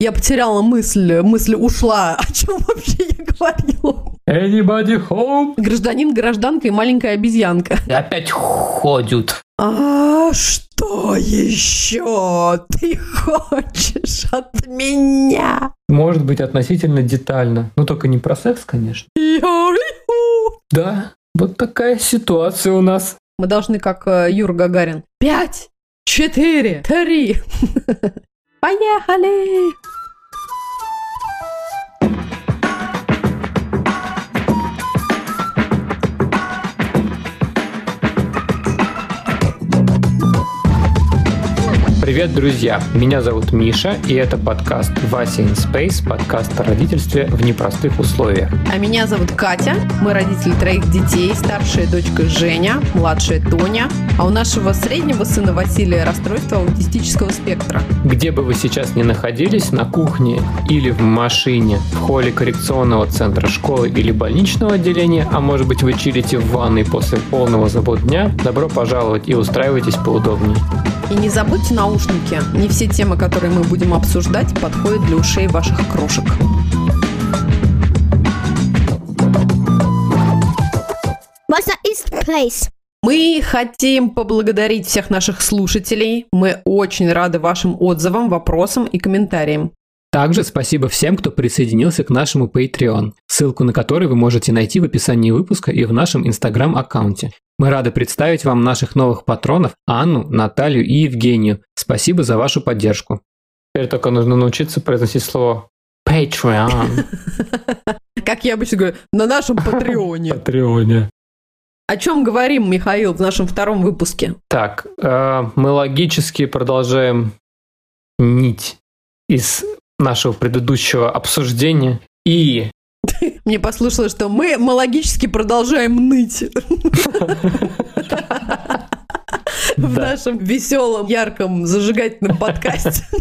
Я потеряла мысль, мысль ушла. О чем вообще я говорила? Anybody home? Гражданин, гражданка и маленькая обезьянка. И опять ходят. А что еще ты хочешь от меня? Может быть, относительно детально. Но только не про секс, конечно. Да, вот такая ситуация у нас. Мы должны, как э, Юра Гагарин. Пять, четыре, три. 哎呀，好嘞。Привет, друзья! Меня зовут Миша, и это подкаст «Вася in Space», подкаст о родительстве в непростых условиях. А меня зовут Катя. Мы родители троих детей. Старшая дочка Женя, младшая Тоня. А у нашего среднего сына Василия расстройство аутистического спектра. Где бы вы сейчас ни находились, на кухне или в машине, в холле коррекционного центра школы или больничного отделения, а может быть вы чилите в ванной после полного забот дня, добро пожаловать и устраивайтесь поудобнее. И не забудьте наушники. Не все темы, которые мы будем обсуждать, подходят для ушей ваших крошек. Wasser ist place. Мы хотим поблагодарить всех наших слушателей. Мы очень рады вашим отзывам, вопросам и комментариям. Также спасибо всем, кто присоединился к нашему Patreon, ссылку на который вы можете найти в описании выпуска и в нашем Instagram-аккаунте. Мы рады представить вам наших новых патронов Анну, Наталью и Евгению. Спасибо за вашу поддержку. Теперь только нужно научиться произносить слово Patreon. Как я обычно говорю, на нашем Патреоне. Патреоне. О чем говорим, Михаил, в нашем втором выпуске? Так, э, мы логически продолжаем нить из нашего предыдущего обсуждения. И Мне послушалось, что мы, логически продолжаем ныть. В нашем веселом, ярком, зажигательном подкасте.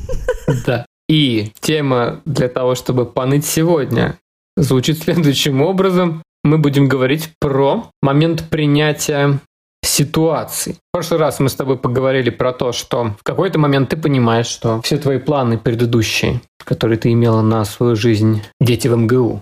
Да. И тема для того, чтобы поныть сегодня, звучит следующим образом. Мы будем говорить про момент принятия ситуаций. В прошлый раз мы с тобой поговорили про то, что в какой-то момент ты понимаешь, что все твои планы предыдущие, которые ты имела на свою жизнь, дети в МГУ,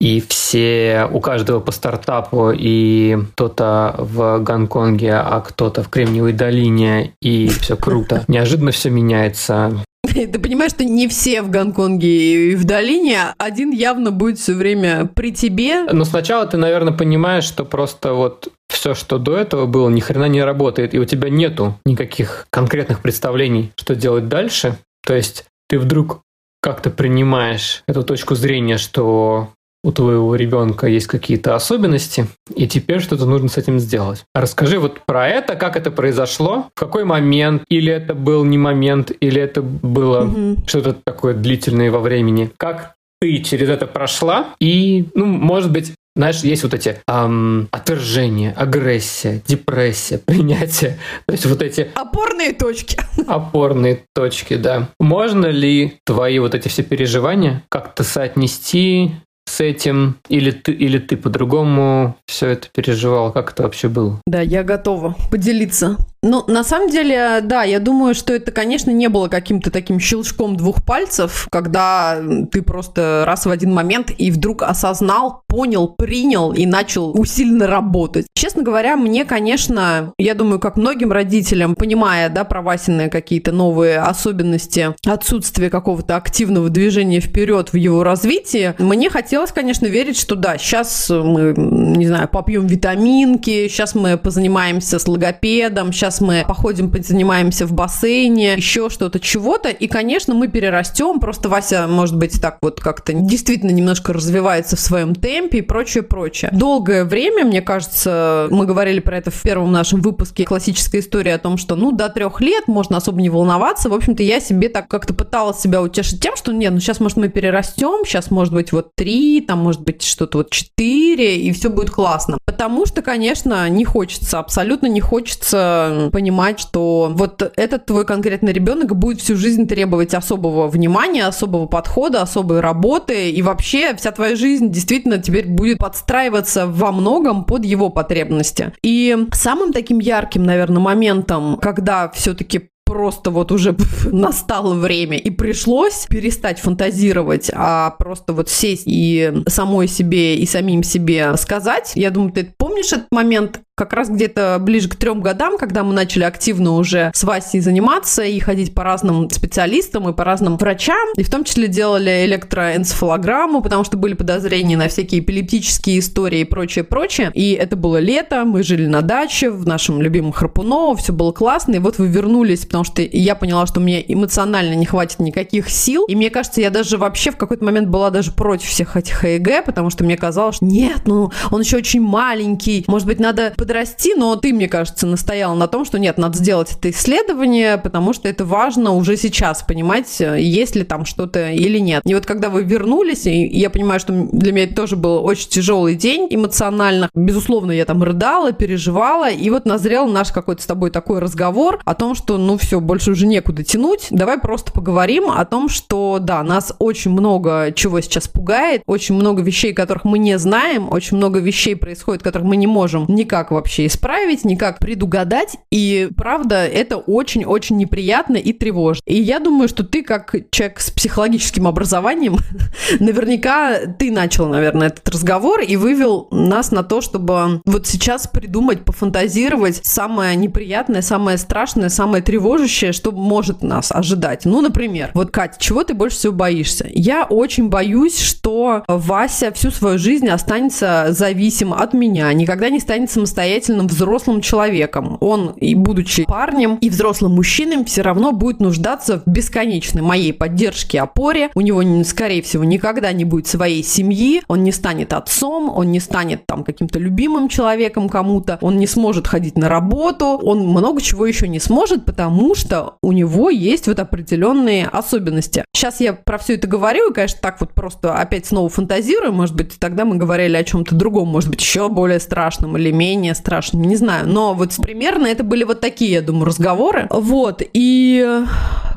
и все, у каждого по стартапу, и кто-то в Гонконге, а кто-то в Кремниевой долине, и все круто. Неожиданно все меняется, Ты понимаешь, что не все в Гонконге и в долине, один явно будет все время при тебе. Но сначала ты, наверное, понимаешь, что просто вот все, что до этого было, ни хрена не работает, и у тебя нету никаких конкретных представлений, что делать дальше. То есть ты вдруг как-то принимаешь эту точку зрения, что у твоего ребенка есть какие-то особенности, и теперь что-то нужно с этим сделать. А Расскажи вот про это, как это произошло, в какой момент, или это был не момент, или это было Мгм. что-то такое длительное во времени. Как ты через это прошла, и, ну, может быть, знаешь, есть вот эти ам, отвержение, агрессия, депрессия, принятие. То есть вот эти Опорные точки. опорные точки, да. Можно ли твои вот эти все переживания как-то соотнести с этим, или ты, или ты по-другому все это переживал? Как это вообще было? Да, я готова поделиться. Ну, на самом деле, да, я думаю, что это, конечно, не было каким-то таким щелчком двух пальцев, когда ты просто раз в один момент и вдруг осознал, понял, принял и начал усиленно работать. Честно говоря, мне, конечно, я думаю, как многим родителям, понимая, да, про Васины какие-то новые особенности, отсутствие какого-то активного движения вперед в его развитии, мне хотелось, конечно, верить, что да, сейчас мы, не знаю, попьем витаминки, сейчас мы позанимаемся с логопедом, сейчас мы походим, занимаемся в бассейне, еще что-то, чего-то, и, конечно, мы перерастем, просто Вася, может быть, так вот как-то действительно немножко развивается в своем темпе и прочее, прочее. Долгое время, мне кажется, мы говорили про это в первом нашем выпуске, классическая история о том, что, ну, до трех лет можно особо не волноваться. В общем-то, я себе так как-то пыталась себя утешить тем, что нет, ну сейчас, может, мы перерастем, сейчас, может быть, вот три, там, может быть, что-то вот четыре, и все будет классно. Потому что, конечно, не хочется, абсолютно не хочется понимать, что вот этот твой конкретный ребенок будет всю жизнь требовать особого внимания, особого подхода, особой работы, и вообще вся твоя жизнь действительно теперь будет подстраиваться во многом под его потребности. И самым таким ярким, наверное, моментом, когда все-таки просто вот уже настало время и пришлось перестать фантазировать, а просто вот сесть и самой себе и самим себе сказать. Я думаю, ты помнишь этот момент, как раз где-то ближе к трем годам, когда мы начали активно уже с Васей заниматься и ходить по разным специалистам и по разным врачам, и в том числе делали электроэнцефалограмму, потому что были подозрения на всякие эпилептические истории и прочее, прочее. И это было лето, мы жили на даче в нашем любимом Храпуново, все было классно, и вот вы вернулись, потому что я поняла, что мне эмоционально не хватит никаких сил, и мне кажется, я даже вообще в какой-то момент была даже против всех этих ЭЭГ, потому что мне казалось, что нет, ну он еще очень маленький, может быть, надо подрасти, но ты, мне кажется, настояла на том, что нет, надо сделать это исследование, потому что это важно уже сейчас понимать, есть ли там что-то или нет. И вот когда вы вернулись, я понимаю, что для меня это тоже был очень тяжелый день эмоционально. Безусловно, я там рыдала, переживала, и вот назрел наш какой-то с тобой такой разговор о том, что ну все, больше уже некуда тянуть. Давай просто поговорим о том, что да, нас очень много чего сейчас пугает, очень много вещей, которых мы не знаем, очень много вещей происходит, которых мы не можем никак вообще исправить, никак предугадать. И правда, это очень-очень неприятно и тревожно. И я думаю, что ты, как человек с психологическим образованием, наверняка ты начал, наверное, этот разговор и вывел нас на то, чтобы вот сейчас придумать, пофантазировать самое неприятное, самое страшное, самое тревожащее, что может нас ожидать. Ну, например, вот, Катя, чего ты больше всего боишься? Я очень боюсь, что Вася всю свою жизнь останется зависим от меня, никогда не станет самостоятельным взрослым человеком. Он, и будучи парнем и взрослым мужчиной, все равно будет нуждаться в бесконечной моей поддержке, опоре. У него, скорее всего, никогда не будет своей семьи, он не станет отцом, он не станет там каким-то любимым человеком кому-то, он не сможет ходить на работу, он много чего еще не сможет, потому что у него есть вот определенные особенности. Сейчас я про все это говорю, и, конечно, так вот просто опять снова фантазирую, может быть, тогда мы говорили о чем-то другом, может быть, еще более страшном или менее страшными, не знаю. Но вот примерно это были вот такие, я думаю, разговоры. Вот, и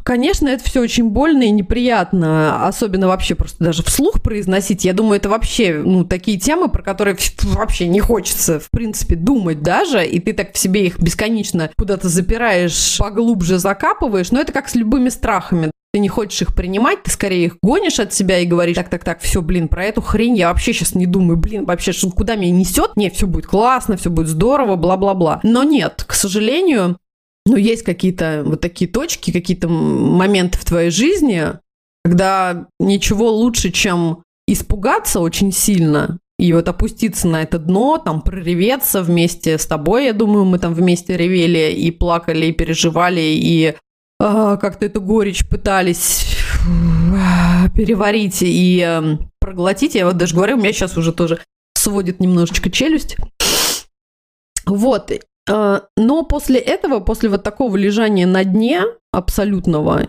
Конечно, это все очень больно и неприятно, особенно вообще просто даже вслух произносить. Я думаю, это вообще, ну, такие темы, про которые вообще не хочется, в принципе, думать даже, и ты так в себе их бесконечно куда-то запираешь, поглубже закапываешь, но это как с любыми страхами ты не хочешь их принимать, ты скорее их гонишь от себя и говоришь, так, так, так, все, блин, про эту хрень я вообще сейчас не думаю, блин, вообще, что, куда меня несет? Не, все будет классно, все будет здорово, бла-бла-бла. Но нет, к сожалению, ну, есть какие-то вот такие точки, какие-то моменты в твоей жизни, когда ничего лучше, чем испугаться очень сильно, и вот опуститься на это дно, там прореветься вместе с тобой, я думаю, мы там вместе ревели и плакали, и переживали, и а, как-то эту горечь пытались переварить и э, проглотить. Я вот даже говорю, у меня сейчас уже тоже сводит немножечко челюсть. Вот. Э, но после этого, после вот такого лежания на дне абсолютного,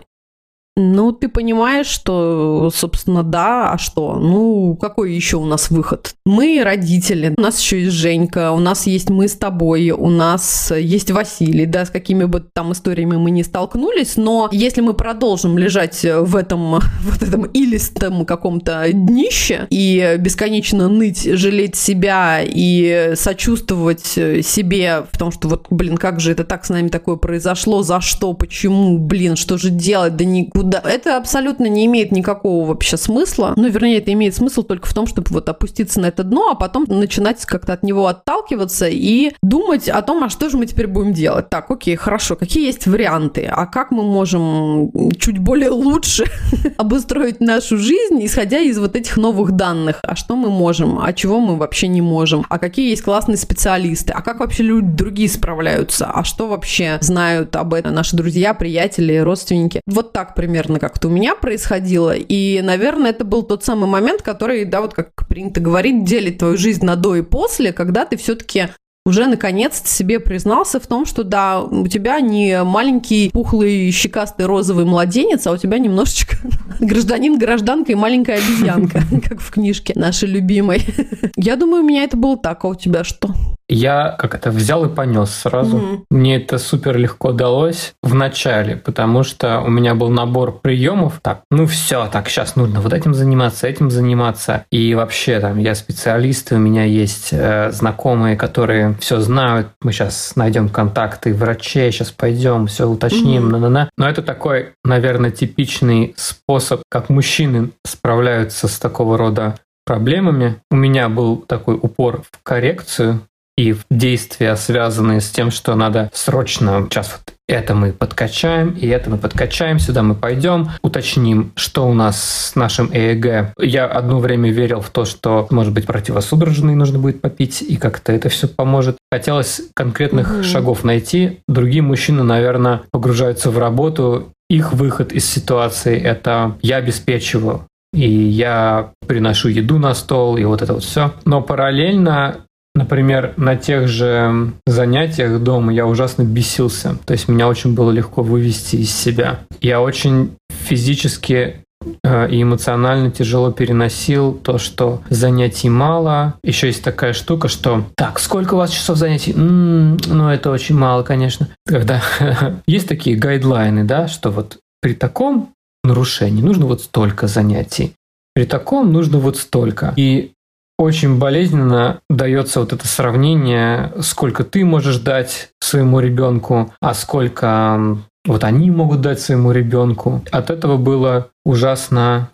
ну, ты понимаешь, что, собственно, да, а что? Ну, какой еще у нас выход? Мы родители, у нас еще есть Женька, у нас есть мы с тобой, у нас есть Василий, да, с какими бы там историями мы не столкнулись, но если мы продолжим лежать в этом, вот этом илистом каком-то днище и бесконечно ныть, жалеть себя и сочувствовать себе в том, что вот, блин, как же это так с нами такое произошло, за что, почему, блин, что же делать, да никуда да, это абсолютно не имеет никакого вообще смысла. Ну, вернее, это имеет смысл только в том, чтобы вот опуститься на это дно, а потом начинать как-то от него отталкиваться и думать о том, а что же мы теперь будем делать. Так, окей, хорошо, какие есть варианты, а как мы можем чуть более лучше обустроить нашу жизнь, исходя из вот этих новых данных. А что мы можем, а чего мы вообще не можем, а какие есть классные специалисты, а как вообще люди другие справляются, а что вообще знают об этом наши друзья, приятели, родственники. Вот так примерно примерно как-то у меня происходило. И, наверное, это был тот самый момент, который, да, вот как принято говорить, делит твою жизнь на до и после, когда ты все-таки уже наконец себе признался в том, что да, у тебя не маленький пухлый щекастый розовый младенец, а у тебя немножечко гражданин, гражданка и маленькая обезьянка, как в книжке нашей любимой. Я думаю, у меня это было так, а у тебя что? Я как это взял и понес сразу. Мгм. Мне это супер легко далось в начале, потому что у меня был набор приемов. Так, ну все, так, сейчас нужно вот этим заниматься, этим заниматься. И вообще там я специалист, у меня есть э, знакомые, которые все знают. Мы сейчас найдем контакты врачей, сейчас пойдем, все уточним, на-на-на. Но это такой, наверное, типичный способ, как мужчины справляются с такого рода проблемами. У меня был такой упор в коррекцию и действия, связанные с тем, что надо срочно сейчас вот это мы подкачаем, и это мы подкачаем, сюда мы пойдем, уточним, что у нас с нашим ЭЭГ. Я одно время верил в то, что, может быть, противосудорожный нужно будет попить, и как-то это все поможет. Хотелось конкретных Мгм. шагов найти. Другие мужчины, наверное, погружаются в работу. Их выход из ситуации – это я обеспечиваю и я приношу еду на стол, и вот это вот все. Но параллельно, например, на тех же занятиях дома я ужасно бесился. То есть меня очень было легко вывести из себя. Я очень физически э, и эмоционально тяжело переносил то, что занятий мало. Еще есть такая штука, что так, сколько у вас часов занятий? «М, ну, это очень мало, конечно. Когда есть такие гайдлайны, да, что вот при таком нарушений нужно вот столько занятий. При таком нужно вот столько. И очень болезненно дается вот это сравнение, сколько ты можешь дать своему ребенку, а сколько вот они могут дать своему ребенку. От этого было ужасно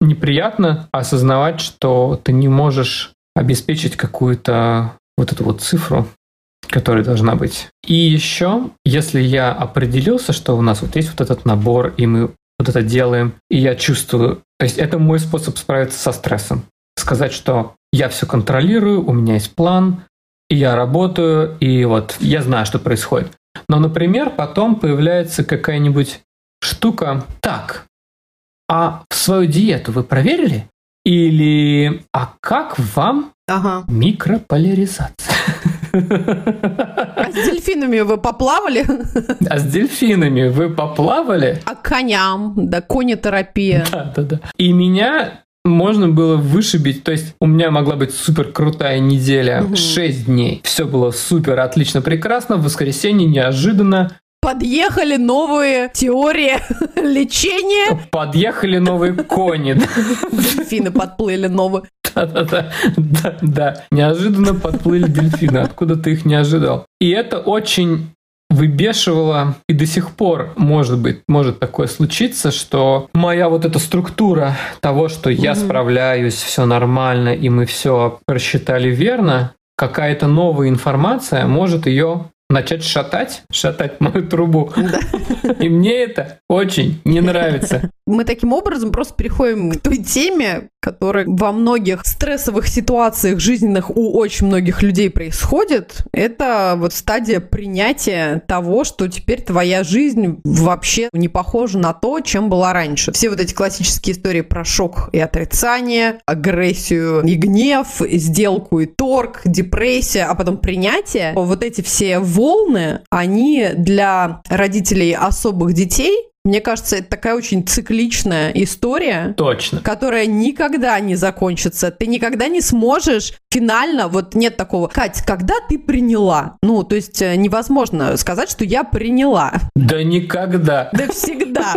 неприятно осознавать, что ты не можешь обеспечить какую-то вот эту вот цифру, которая должна быть. И еще, если я определился, что у нас вот есть вот этот набор, и мы вот это делаем, и я чувствую, то есть это мой способ справиться со стрессом. Сказать, что я все контролирую, у меня есть план, и я работаю, и вот я знаю, что происходит. Но, например, потом появляется какая-нибудь штука. Так, а в свою диету вы проверили? Или а как вам Ага. микрополяризация? А с дельфинами вы поплавали? А с дельфинами вы поплавали? А коням? Да, конетерапия. Да, да, да. И меня можно было вышибить, то есть у меня могла быть супер крутая неделя. 6 дней. Все было супер, отлично, прекрасно. В воскресенье неожиданно Подъехали новые теории лечения. подъехали новые кони. Дельфины подплыли новые. Да-да-да. Да, да. Неожиданно подплыли дельфины. Откуда ты их не ожидал? И это очень выбешивало, и до сих пор, может быть, может такое случиться, что моя вот эта структура того, что я Мгм. справляюсь, все нормально, и мы все просчитали верно, какая-то новая информация может ее начать шатать, шатать мою трубу. И мне это очень не нравится. Мы таким образом просто переходим к той теме, которая во многих стрессовых ситуациях жизненных у очень многих людей происходит. Это вот стадия принятия того, что теперь твоя жизнь вообще не похожа на то, чем была раньше. Все вот эти классические истории про шок и отрицание, агрессию и гнев, сделку и торг, депрессия, а потом принятие. Вот эти все волны, они для родителей особых детей мне кажется, это такая очень цикличная история, Точно. которая никогда не закончится. Ты никогда не сможешь финально, вот нет такого, Кать, когда ты приняла? Ну, то есть э, невозможно сказать, что я приняла. Да никогда. Да всегда.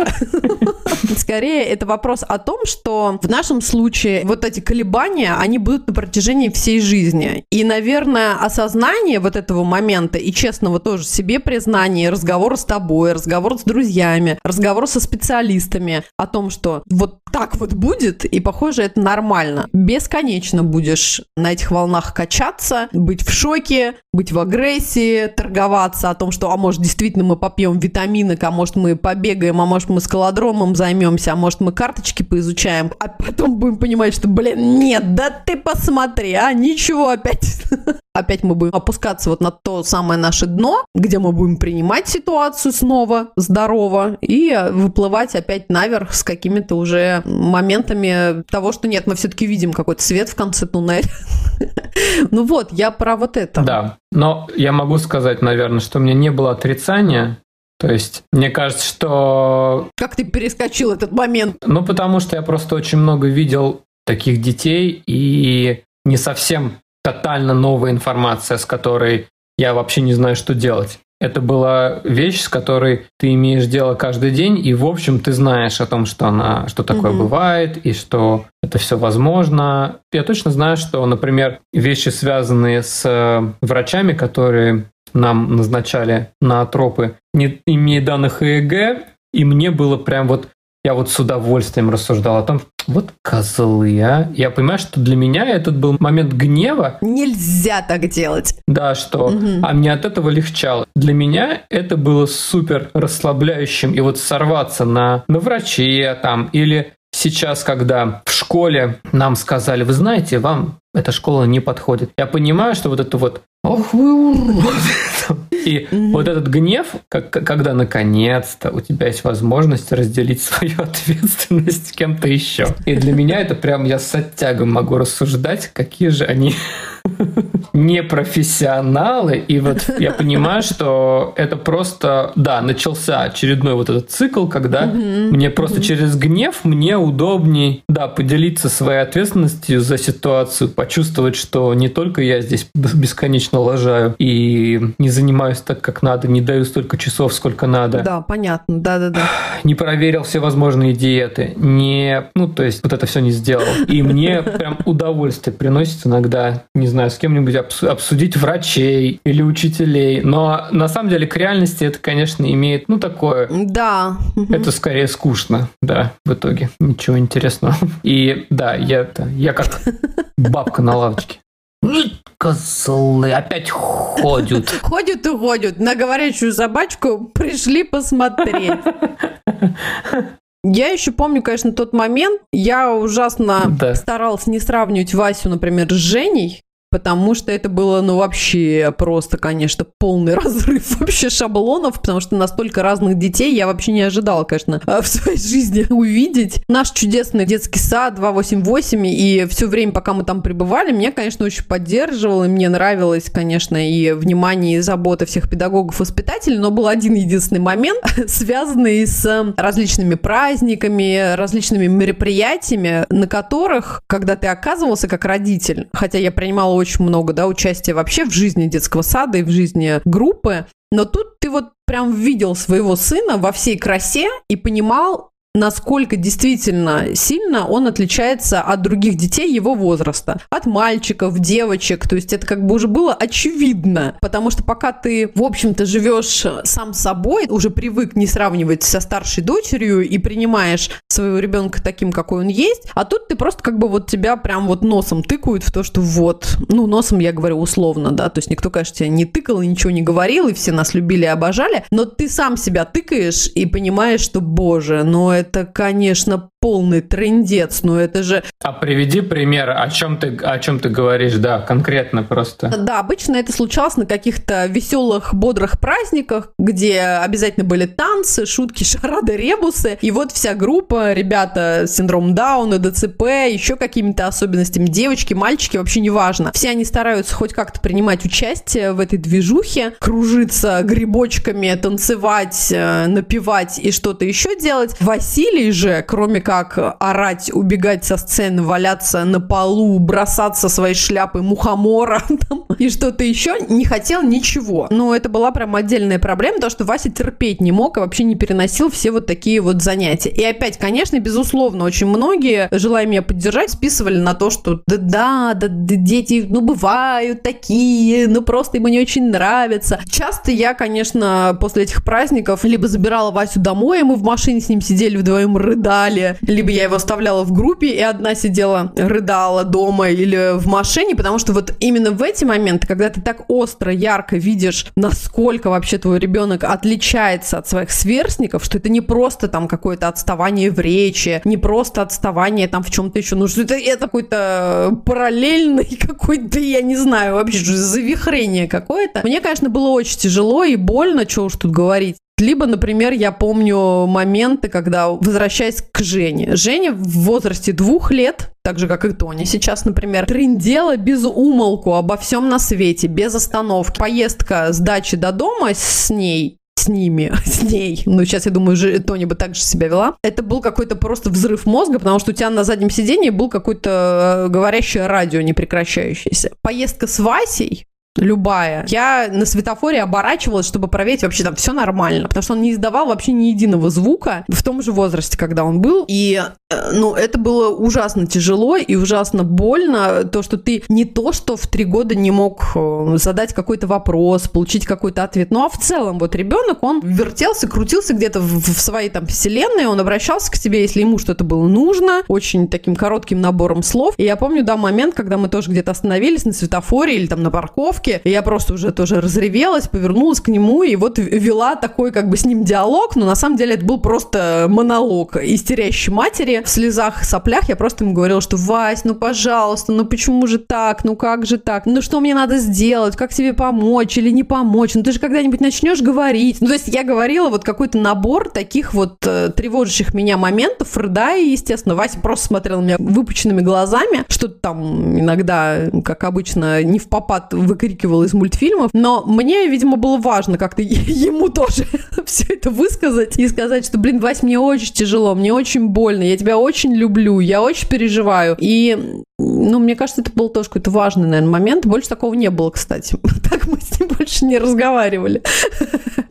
Скорее, это вопрос о том, что в нашем случае вот эти колебания, они будут на протяжении всей жизни. И, наверное, осознание вот этого момента и честного тоже себе признания, разговора с тобой, разговор с друзьями, разговор со специалистами о том, что вот так вот будет, и, похоже, это нормально. Бесконечно будешь на этих волнах качаться, быть в шоке, быть в агрессии, торговаться о том, что, а может, действительно мы попьем витаминок, а может, мы побегаем, а может, мы скалодромом займемся, а может, мы карточки поизучаем, а потом будем понимать, что, блин, нет, да ты посмотри, а ничего опять. Опять мы будем опускаться вот на то самое наше дно, где мы будем принимать ситуацию снова здорово и выплывать опять наверх с какими-то уже моментами того, что нет, мы все-таки видим какой-то свет в конце туннеля. Ну вот, я про вот это. Да, но я могу сказать, наверное, что у меня не было отрицания. То есть, мне кажется, что... Как ты перескочил этот момент? Ну, потому что я просто очень много видел таких детей и не совсем тотально новая информация, с которой я вообще не знаю, что делать. Это была вещь, с которой ты имеешь дело каждый день, и в общем ты знаешь о том, что она, что такое mm-hmm. бывает, и что это все возможно. Я точно знаю, что, например, вещи, связанные с э, врачами, которые нам назначали на тропы, не имея данных ЭЭГ, и мне было прям вот я вот с удовольствием рассуждал о том, вот козлы, а. Я понимаю, что для меня этот был момент гнева. Нельзя так делать. Да, что. Угу. А мне от этого легчало. Для меня это было супер расслабляющим. И вот сорваться на, на враче там или сейчас, когда в школе нам сказали, вы знаете, вам эта школа не подходит. Я понимаю, что вот это вот Ох вы урод! И вот этот гнев, как, когда наконец-то у тебя есть возможность разделить свою ответственность с кем-то еще. И для меня это прям я с оттягом могу рассуждать, какие же они непрофессионалы. И вот я понимаю, что это просто, да, начался очередной вот этот цикл, когда мне просто через гнев мне удобней, да, поделиться своей ответственностью за ситуацию, почувствовать, что не только я здесь бесконечно лажаю и не занимаюсь так, как надо, не даю столько часов, сколько надо. Да, понятно, да-да-да. Не проверил все возможные диеты, не, ну, то есть вот это все не сделал. И мне прям удовольствие приносит иногда, не знаю, с кем-нибудь обсудить врачей или учителей. Но на самом деле к реальности это, конечно, имеет, ну, такое... Да. Это скорее скучно, да, в итоге. Ничего интересного. И да, я, я как бабка на лавочке. Козлы опять ходят. Ходят и ходят. На говорящую собачку пришли посмотреть. Я еще помню, конечно, тот момент. Я ужасно да. старалась не сравнивать Васю, например, с Женей, потому что это было, ну, вообще просто, конечно, полный разрыв вообще шаблонов, потому что настолько разных детей я вообще не ожидала, конечно, в своей жизни увидеть. Наш чудесный детский сад 288, и все время, пока мы там пребывали, меня, конечно, очень поддерживал, и мне нравилось, конечно, и внимание, и забота всех педагогов-воспитателей, но был один единственный момент, связанный с различными праздниками, различными мероприятиями, на которых, когда ты оказывался как родитель, хотя я принимала очень много, да, участия вообще в жизни детского сада и в жизни группы. Но тут ты вот прям видел своего сына во всей красе и понимал, насколько действительно сильно он отличается от других детей его возраста. От мальчиков, девочек. То есть это как бы уже было очевидно. Потому что пока ты, в общем-то, живешь сам собой, уже привык не сравнивать со старшей дочерью и принимаешь своего ребенка таким, какой он есть, а тут ты просто как бы вот тебя прям вот носом тыкают в то, что вот, ну, носом я говорю условно, да, то есть никто, конечно, тебя не тыкал и ничего не говорил, и все нас любили и обожали, но ты сам себя тыкаешь и понимаешь, что, боже, это, конечно, полный трендец, но это же... А приведи пример, о чем ты, о чем ты говоришь, да, конкретно просто. Да, обычно это случалось на каких-то веселых, бодрых праздниках, где обязательно были танцы, шутки, шарады, ребусы, и вот вся группа, ребята с синдромом Дауна, ДЦП, еще какими-то особенностями, девочки, мальчики, вообще неважно. Все они стараются хоть как-то принимать участие в этой движухе, кружиться грибочками, танцевать, э, напевать и что-то еще делать. Василий же, кроме как как орать, убегать со сцены, валяться на полу, бросаться своей шляпой мухомора и что-то еще, не хотел ничего. Но это была прям отдельная проблема, потому что Вася терпеть не мог и вообще не переносил все вот такие вот занятия. И опять, конечно, безусловно, очень многие, желая меня поддержать, списывали на то, что да, да, да, дети, ну, бывают такие, ну, просто ему не очень нравится. Часто я, конечно, после этих праздников либо забирала Васю домой, и мы в машине с ним сидели вдвоем, рыдали, либо я его оставляла в группе, и одна сидела, рыдала дома или в машине, потому что вот именно в эти моменты, когда ты так остро, ярко видишь, насколько вообще твой ребенок отличается от своих сверстников, что это не просто там какое-то отставание в речи, не просто отставание там в чем-то еще, ну что это, это какой-то параллельный какой-то, я не знаю, вообще завихрение какое-то. Мне, конечно, было очень тяжело и больно, что уж тут говорить. Либо, например, я помню моменты, когда, возвращаясь к Жене, Женя в возрасте двух лет, так же, как и Тоня сейчас, например, трендела без умолку обо всем на свете, без остановки. Поездка с дачи до дома с ней с ними, с ней, ну, сейчас, я думаю, же Тони бы так же себя вела, это был какой-то просто взрыв мозга, потому что у тебя на заднем сиденье был какой-то э, говорящее радио непрекращающееся. Поездка с Васей, любая. Я на светофоре оборачивалась, чтобы проверить, вообще там все нормально, потому что он не издавал вообще ни единого звука в том же возрасте, когда он был. И, э, ну, это было ужасно тяжело и ужасно больно, то, что ты не то, что в три года не мог э, задать какой-то вопрос, получить какой-то ответ, ну, а в целом вот ребенок, он вертелся, крутился где-то в, в своей там вселенной, он обращался к тебе, если ему что-то было нужно, очень таким коротким набором слов. И я помню, да, момент, когда мы тоже где-то остановились на светофоре или там на парковке, парковке. И я просто уже тоже разревелась, повернулась к нему и вот вела такой как бы с ним диалог, но на самом деле это был просто монолог истерящей матери. В слезах, соплях я просто ему говорила, что Вась, ну пожалуйста, ну почему же так, ну как же так, ну что мне надо сделать, как тебе помочь или не помочь, ну ты же когда-нибудь начнешь говорить. Ну то есть я говорила вот какой-то набор таких вот э, тревожащих меня моментов, рыдая, естественно. Вася просто смотрел на меня выпученными глазами, что-то там иногда, как обычно, не в попад выкрикивал выкрикивал из мультфильмов, но мне, видимо, было важно как-то ему тоже все это высказать и сказать, что, блин, Вась, мне очень тяжело, мне очень больно, я тебя очень люблю, я очень переживаю. И ну, мне кажется, это был тоже какой-то важный, наверное, момент. Больше такого не было, кстати. Так мы с ним больше не разговаривали.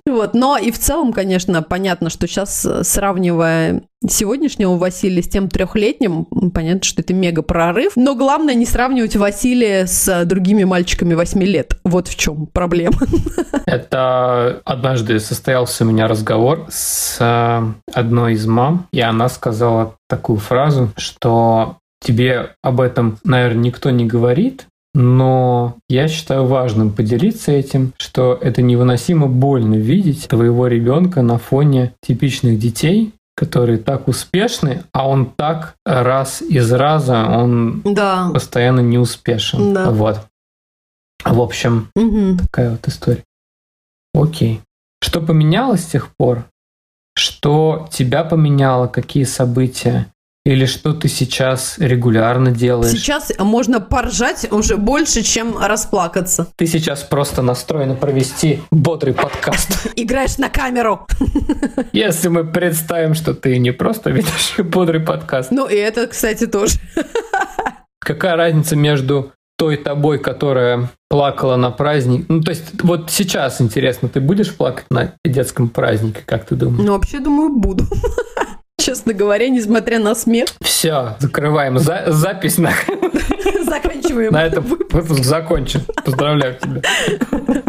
Вот. Но и в целом, конечно, понятно, что сейчас, сравнивая сегодняшнего Василия с тем трехлетним, понятно, что это мега прорыв. Но главное не сравнивать Василия с другими мальчиками 8 лет. Вот в чем проблема. Это однажды состоялся у меня разговор с э, одной из мам, и она сказала такую фразу, что тебе об этом, наверное, никто не говорит, но я считаю важным поделиться этим, что это невыносимо больно видеть твоего ребенка на фоне типичных детей, которые так успешны, а он так раз из раза, он да. постоянно не успешен. Да. Вот. В общем, угу. такая вот история. Окей. Что поменялось с тех пор? Что тебя поменяло? Какие события? Или что ты сейчас регулярно делаешь? Сейчас можно поржать уже больше, чем расплакаться. Ты сейчас просто настроена провести бодрый подкаст. Играешь на камеру. Если мы представим, что ты не просто ведешь бодрый подкаст. Ну и это, кстати, тоже. Какая разница между той тобой, которая плакала на праздник. Ну, то есть, вот сейчас интересно, ты будешь плакать на детском празднике, как ты думаешь? Ну, вообще, думаю, буду честно говоря, несмотря на смех. Все, закрываем за запись на... Заканчиваем. На этом выпуск закончен. Поздравляю тебя.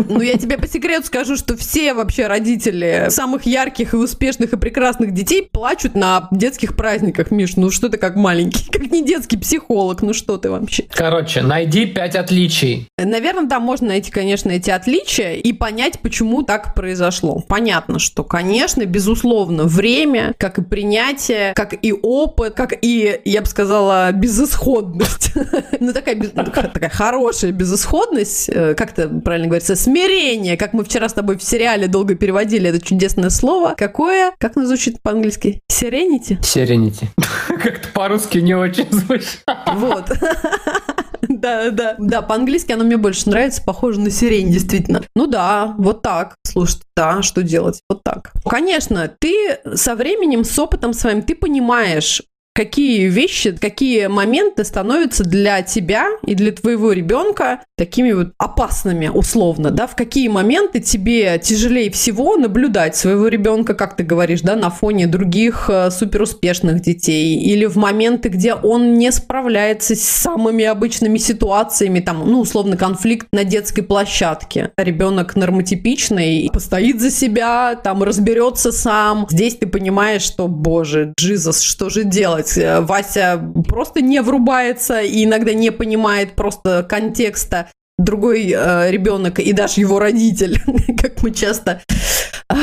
Ну, я тебе по секрету скажу, что все вообще родители самых ярких и успешных и прекрасных детей плачут на детских праздниках, Миш. Ну, что ты как маленький, как не детский психолог, ну что ты вообще? Короче, найди пять отличий. Наверное, да, можно найти, конечно, эти отличия и понять, почему так произошло. Понятно, что, конечно, безусловно, время, как и принятие, как и опыт, как и, я бы сказала, безысходность. Ну, такая, такая хорошая безысходность, э, как это правильно говорится, смирение, как мы вчера с тобой в сериале долго переводили это чудесное слово. Какое? Как оно звучит по-английски? Serenity? Serenity. Как-то по-русски не очень звучит. Вот. Да, да. Да, по-английски оно мне больше нравится, похоже на сирень, действительно. Ну да, вот так. Слушай, да, что делать? Вот так. Конечно, ты со временем, с опытом своим, ты понимаешь, какие вещи, какие моменты становятся для тебя и для твоего ребенка такими вот опасными, условно, да, в какие моменты тебе тяжелее всего наблюдать своего ребенка, как ты говоришь, да, на фоне других э, суперуспешных детей, или в моменты, где он не справляется с самыми обычными ситуациями, там, ну, условно, конфликт на детской площадке. Ребенок нормотипичный, постоит за себя, там, разберется сам. Здесь ты понимаешь, что, боже, Джизус, что же делать? Делать. Э, Вася просто не врубается и иногда не понимает просто контекста другой э, ребенок и даже его родитель, как мы часто э,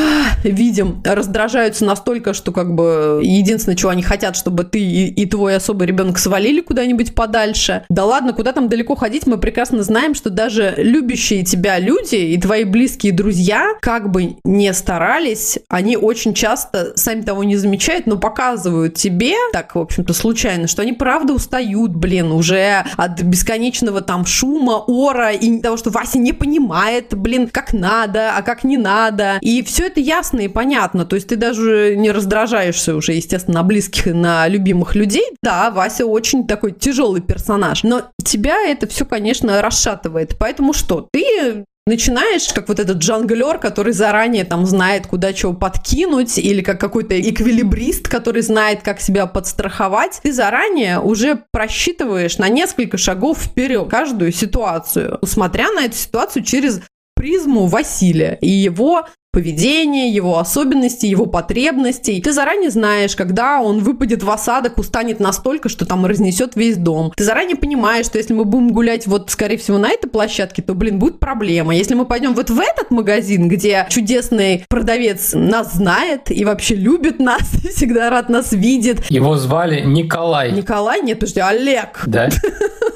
видим, раздражаются настолько, что как бы единственное, чего они хотят, чтобы ты и, и твой особый ребенок свалили куда-нибудь подальше. Да ладно, куда там далеко ходить, мы прекрасно знаем, что даже любящие тебя люди и твои близкие друзья, как бы не старались, они очень часто, сами того не замечают, но показывают тебе, так, в общем-то, случайно, что они правда устают, блин, уже от бесконечного там шума, ора, мира и того, что Вася не понимает, блин, как надо, а как не надо. И все это ясно и понятно. То есть ты даже не раздражаешься уже, естественно, на близких и на любимых людей. Да, Вася очень такой тяжелый персонаж, но тебя это все, конечно, расшатывает. Поэтому что? Ты начинаешь, как вот этот джанглер, который заранее там знает, куда чего подкинуть, или как какой-то эквилибрист, который знает, как себя подстраховать, ты заранее уже просчитываешь на несколько шагов вперед каждую ситуацию, смотря на эту ситуацию через призму Василия и его поведения, его особенностей, его потребностей. Ты заранее знаешь, когда он выпадет в осадок, устанет настолько, что там разнесет весь дом. Ты заранее понимаешь, что если мы будем гулять вот, скорее всего, на этой площадке, то, блин, будет проблема. Если мы пойдем вот в этот магазин, где чудесный продавец нас знает и вообще любит нас, всегда рад нас видит. Его звали Николай. Николай? Нет, подожди, Олег. Да?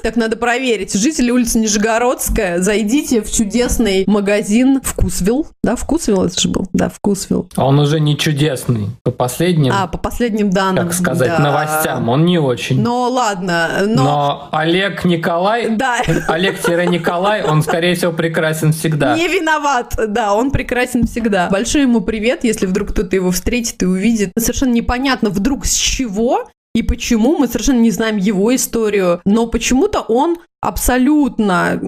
Так надо проверить. Жители улицы Нижегородская, зайдите в чудесный магазин Вкусвилл. Да, Вкусвилл это же был. Да, Вкусвилл. А он уже не чудесный. По последним, А, по последним данным. как сказать, да. новостям, он не очень. Но ладно, но... Но Олег Николай, Да. Олег-Николай, он, скорее всего, прекрасен всегда. Не виноват, да, он прекрасен всегда. Большой ему привет, если вдруг кто-то его встретит и увидит. Совершенно непонятно вдруг с чего и почему, мы совершенно не знаем его историю, но почему-то он абсолютно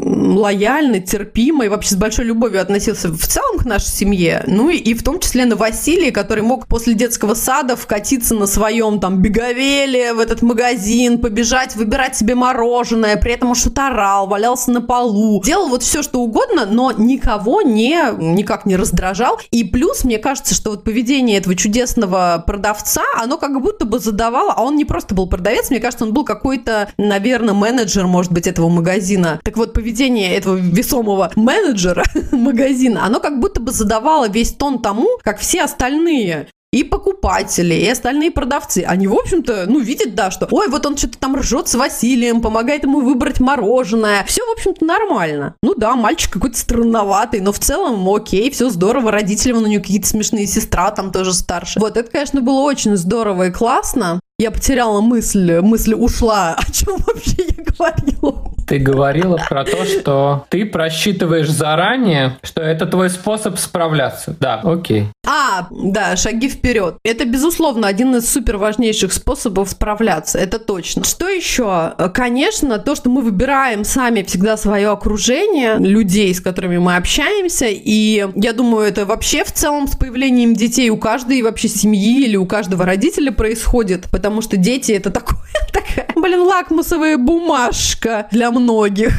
терпимо и вообще с большой любовью относился в целом к нашей семье. Ну и, и в том числе на Василия, который мог после детского сада вкатиться на своем там беговеле в этот магазин, побежать, выбирать себе мороженое, при этом что-то орал, валялся на полу, делал вот все, что угодно, но никого не, никак не раздражал. И плюс, мне кажется, что вот поведение этого чудесного продавца, оно как будто бы задавало, а он не просто был продавец, мне кажется, он был какой-то, наверное, менеджер, может быть, этого магазина. Так вот, поведение этого весомого менеджера магазина, оно как будто бы задавало весь тон тому, как все остальные и покупатели, и остальные продавцы, они, в общем-то, ну, видят, да, что, ой, вот он что-то там ржет с Василием, помогает ему выбрать мороженое. Все, в общем-то, нормально. Ну да, мальчик какой-то странноватый, но в целом, окей, все здорово, родители, вон у него какие-то смешные, сестра там тоже старше. Вот, это, конечно, было очень здорово и классно. Я потеряла мысль, мысль ушла. О чем вообще я говорила? Ты говорила про то, что ты просчитываешь заранее, что это твой способ справляться. Да, окей. А, да, шаги вперед. Это, безусловно, один из супер важнейших способов справляться, это точно. Что еще? Конечно, то, что мы выбираем сами всегда свое окружение, людей, с которыми мы общаемся, и я думаю, это вообще в целом с появлением детей у каждой вообще семьи или у каждого родителя происходит, потому что дети это такое, такая, блин, лакмусовая бумажка для многих.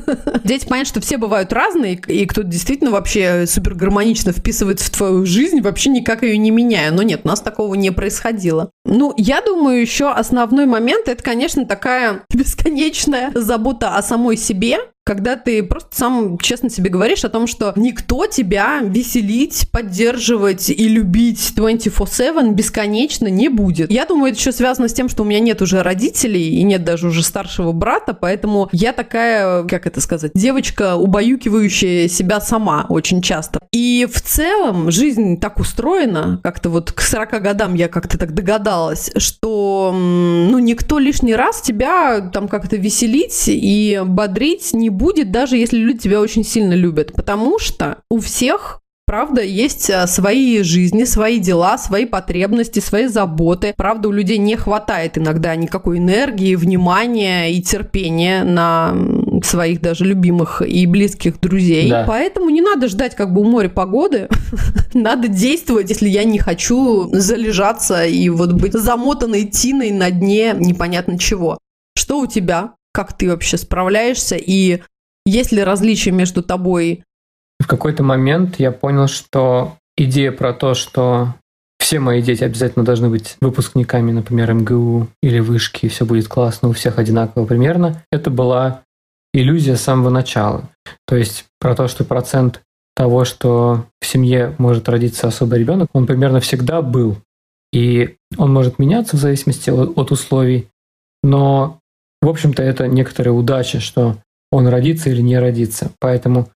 Дети понятно, что все бывают разные, и кто-то действительно вообще супер гармонично вписывается в твою жизнь, вообще никак ее не меняя. Но нет, у нас такого не происходило. Ну, я думаю, еще основной момент это, конечно, такая бесконечная забота о самой себе, когда ты просто сам честно себе говоришь о том, что никто тебя веселить, поддерживать и любить 24-7 бесконечно не будет. Я думаю, это еще связано с тем, что у меня нет уже родителей и нет даже уже старшего брата, поэтому я такая, как это сказать, девочка, убаюкивающая себя сама очень часто. И в целом жизнь так устроена, как-то вот к 40 годам я как-то так догадалась, что ну никто лишний раз тебя там как-то веселить и бодрить не будет, даже если люди тебя очень сильно любят. Потому что у всех Правда, есть а, свои жизни, свои дела, свои потребности, свои заботы. Правда, у людей не хватает иногда никакой энергии, внимания и терпения на своих даже любимых и близких друзей. Да. Поэтому не надо ждать как бы у моря погоды. Надо действовать, если я не хочу залежаться и вот быть замотанной тиной на дне непонятно чего. Что у тебя? Как ты вообще справляешься? И есть ли различия между тобой В какой-то момент я понял, что идея про то, что все мои дети обязательно должны быть выпускниками, например, МГУ или вышки, и все будет классно, у всех одинаково примерно, это была иллюзия с самого начала. То есть про то, что процент того, что в семье может родиться особый ребенок, он примерно всегда был. И он может меняться в зависимости от условий, но, в общем-то, это некоторая удача, что он родится или не родится. Поэтому,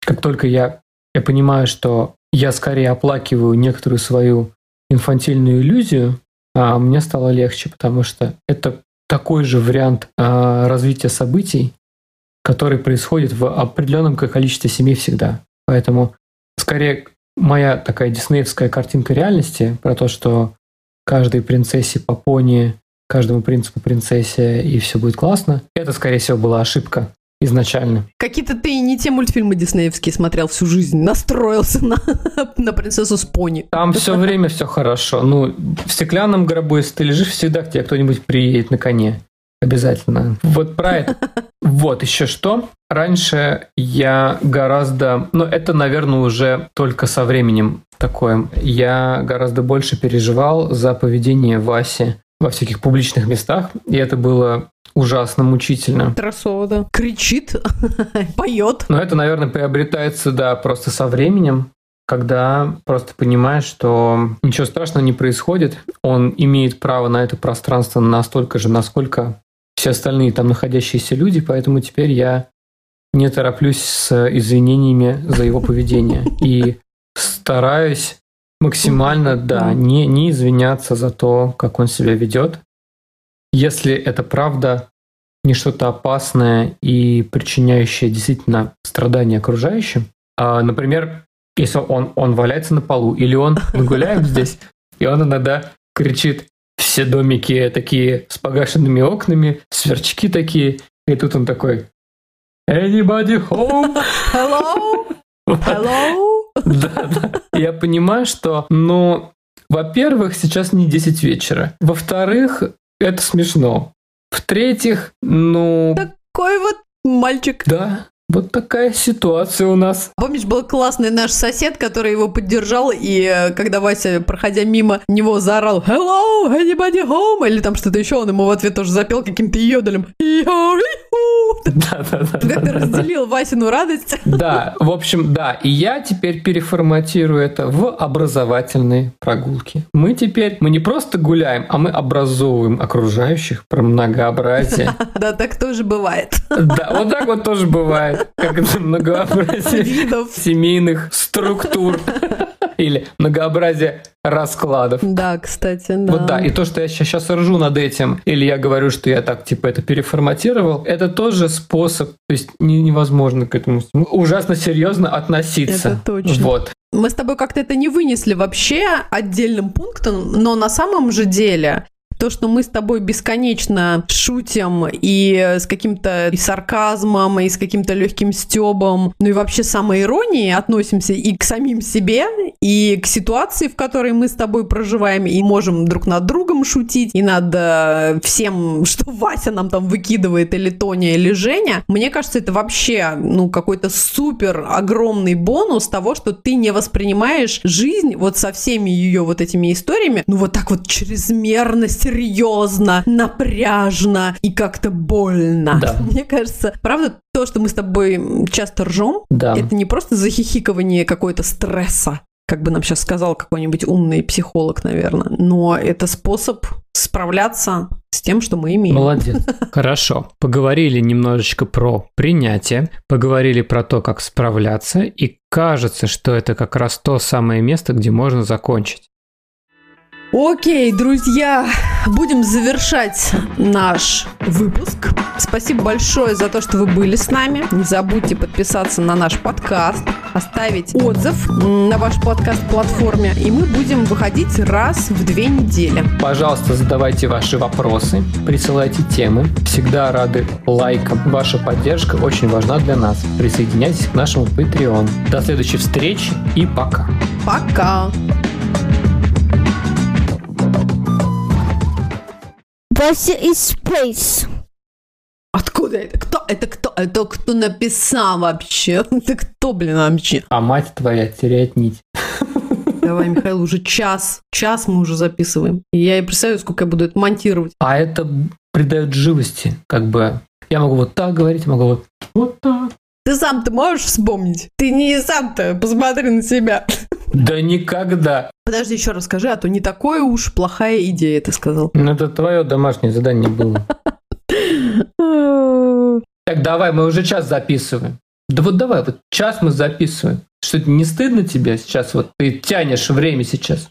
как только я, я понимаю, что я скорее оплакиваю некоторую свою инфантильную иллюзию, а мне стало легче, потому что это такой же вариант а, развития событий, который происходит в определенном количестве семей всегда. Поэтому скорее моя такая диснеевская картинка реальности про то, что каждой принцессе по пони, каждому принцу по принцессе, и все будет классно, это, скорее всего, была ошибка изначально. Какие-то ты не те мультфильмы диснеевские смотрел всю жизнь, настроился на, на принцессу с пони. Там все время все хорошо. Ну, в стеклянном гробу, если ты лежишь, всегда к тебе кто-нибудь приедет на коне. Обязательно. Вот про это. Вот еще что. Раньше я гораздо... Ну, это, наверное, уже только со временем такое. Я гораздо больше переживал за поведение Васи во всяких публичных местах, и это было ужасно мучительно. Тросова, да. Кричит, поет. Но это, наверное, приобретается, да, просто со временем, когда просто понимаешь, что ничего страшного не происходит, он имеет право на это пространство настолько же, насколько все остальные там находящиеся люди, поэтому теперь я не тороплюсь с извинениями за его поведение и стараюсь максимально, да, не, не извиняться за то, как он себя ведет. Если это правда не что-то опасное и причиняющее действительно страдания окружающим, а, например, если он, он валяется на полу, или он, мы гуляем здесь, и он иногда кричит, все домики такие с погашенными окнами, сверчки такие, и тут он такой, Anybody home? Hello? Hello? Да, да. Я понимаю, что, ну, во-первых, сейчас не 10 вечера. Во-вторых, это смешно. В-третьих, ну... Такой вот мальчик. Да, вот такая ситуация у нас. Помнишь, был классный наш сосед, который его поддержал, и э, когда Вася, проходя мимо него, заорал «Hello, anybody home?» или там что-то еще, он ему в ответ тоже запел каким-то йоделем. Да, да, да. Как ты разделил Васину радость. Да, в общем, да. И я теперь переформатирую это в образовательные прогулки. Мы теперь, мы не просто гуляем, а мы образовываем окружающих про многообразие. Да, так тоже бывает. Да, вот так вот тоже бывает как это многообразие Видов. семейных структур или многообразие раскладов. Да, кстати, да. Вот да, и то, что я сейчас, ржу над этим, или я говорю, что я так, типа, это переформатировал, это тоже способ, то есть не- невозможно к этому ужасно серьезно относиться. Это точно. Вот. Мы с тобой как-то это не вынесли вообще отдельным пунктом, но на самом же деле то, что мы с тобой бесконечно шутим и с каким-то и сарказмом, и с каким-то легким стебом, ну и вообще самой иронией относимся и к самим себе, и к ситуации, в которой мы с тобой проживаем, и можем друг над другом шутить, и над э, всем, что Вася нам там выкидывает, или Тоня, или Женя. Мне кажется, это вообще, ну, какой-то супер огромный бонус того, что ты не воспринимаешь жизнь вот со всеми ее вот этими историями, ну, вот так вот чрезмерно, серьезно, напряжно и как-то больно. Да. Мне кажется, правда, то, что мы с тобой часто ржем, Да. это не просто захихикывание какой-то стресса, как бы нам сейчас сказал какой-нибудь умный психолог, наверное, но это способ справляться с тем, что мы имеем. Молодец. Хорошо. Поговорили немножечко про принятие, поговорили про то, как справляться, и кажется, что это как раз то самое место, где можно закончить. Окей, друзья, будем завершать наш выпуск. Спасибо большое за то, что вы были с нами. Не забудьте подписаться на наш подкаст, оставить отзыв на ваш подкаст-платформе, и мы будем выходить раз в две недели. Пожалуйста, задавайте ваши вопросы, присылайте темы. Всегда рады лайкам. Ваша поддержка очень важна для нас. Присоединяйтесь к нашему Patreon. До следующей встречи и пока. Пока! Вася is space. Откуда это? Кто? Это кто? Это кто написал вообще? Это кто, блин, вообще? А мать твоя теряет нить. Давай, Михаил, уже час. Час мы уже записываем. И я и представляю, сколько я буду это монтировать. А это придает живости. Как бы я могу вот так говорить, могу вот, вот так. Ты сам-то можешь вспомнить? Ты не сам-то, посмотри на себя. Да никогда. Подожди, еще раз скажи, а то не такое уж плохая идея, ты сказал. Ну, Это твое домашнее задание было. Так, давай, мы уже час записываем. Да вот давай, вот час мы записываем. Что, не стыдно тебе сейчас? Вот ты тянешь время сейчас.